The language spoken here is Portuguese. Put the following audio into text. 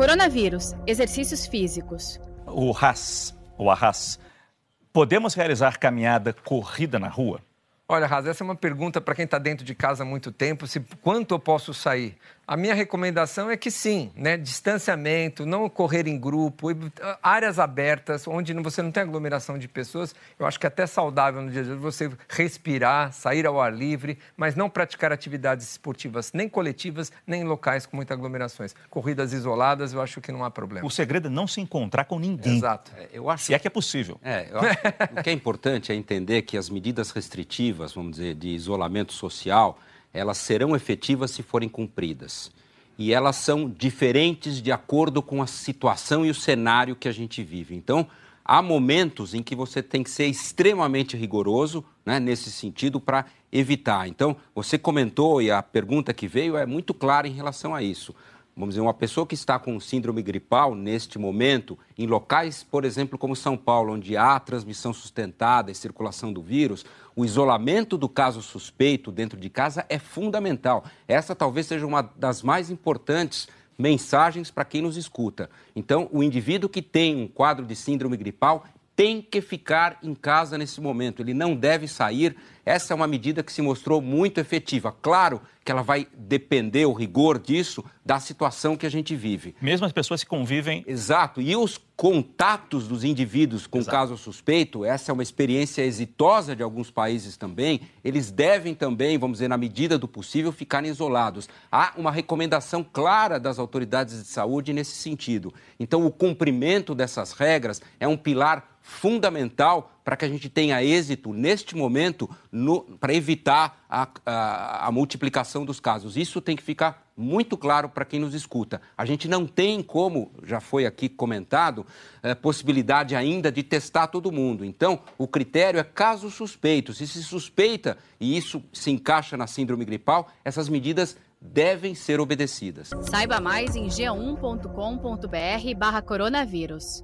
Coronavírus, exercícios físicos. O RAS, o ARRAS. Podemos realizar caminhada corrida na rua? Olha, Raz, essa é uma pergunta para quem está dentro de casa há muito tempo, se quanto eu posso sair. A minha recomendação é que sim, né? Distanciamento, não correr em grupo, áreas abertas, onde você não tem aglomeração de pessoas. Eu acho que é até saudável no dia de hoje você respirar, sair ao ar livre, mas não praticar atividades esportivas nem coletivas, nem em locais com muitas aglomerações. Corridas isoladas, eu acho que não há problema. O segredo é não se encontrar com ninguém. Exato. É, eu acho... Se é que é possível. É, eu acho... o que é importante é entender que as medidas restritivas, vamos dizer, de isolamento social, elas serão efetivas se forem cumpridas. E elas são diferentes de acordo com a situação e o cenário que a gente vive. Então, há momentos em que você tem que ser extremamente rigoroso né, nesse sentido para evitar. Então, você comentou e a pergunta que veio é muito clara em relação a isso vamos dizer, uma pessoa que está com síndrome gripal neste momento, em locais, por exemplo, como São Paulo, onde há transmissão sustentada e circulação do vírus, o isolamento do caso suspeito dentro de casa é fundamental. Essa talvez seja uma das mais importantes mensagens para quem nos escuta. Então, o indivíduo que tem um quadro de síndrome gripal tem que ficar em casa nesse momento, ele não deve sair. Essa é uma medida que se mostrou muito efetiva. Claro que ela vai depender, o rigor disso, da situação que a gente vive. Mesmo as pessoas que convivem. Exato. E os contatos dos indivíduos com Exato. caso suspeito, essa é uma experiência exitosa de alguns países também, eles devem também, vamos dizer, na medida do possível, ficarem isolados. Há uma recomendação clara das autoridades de saúde nesse sentido. Então, o cumprimento dessas regras é um pilar fundamental para que a gente tenha êxito neste momento para evitar a, a, a, multiplicação dos casos. Isso tem que ficar muito claro para quem nos escuta. A gente não tem, como já foi aqui comentado, é, possibilidade ainda de testar todo mundo. Então, o critério é caso suspeito. Se se suspeita e isso se encaixa na síndrome gripal, essas medidas devem ser obedecidas. Saiba mais em g1.com.br/coronavírus.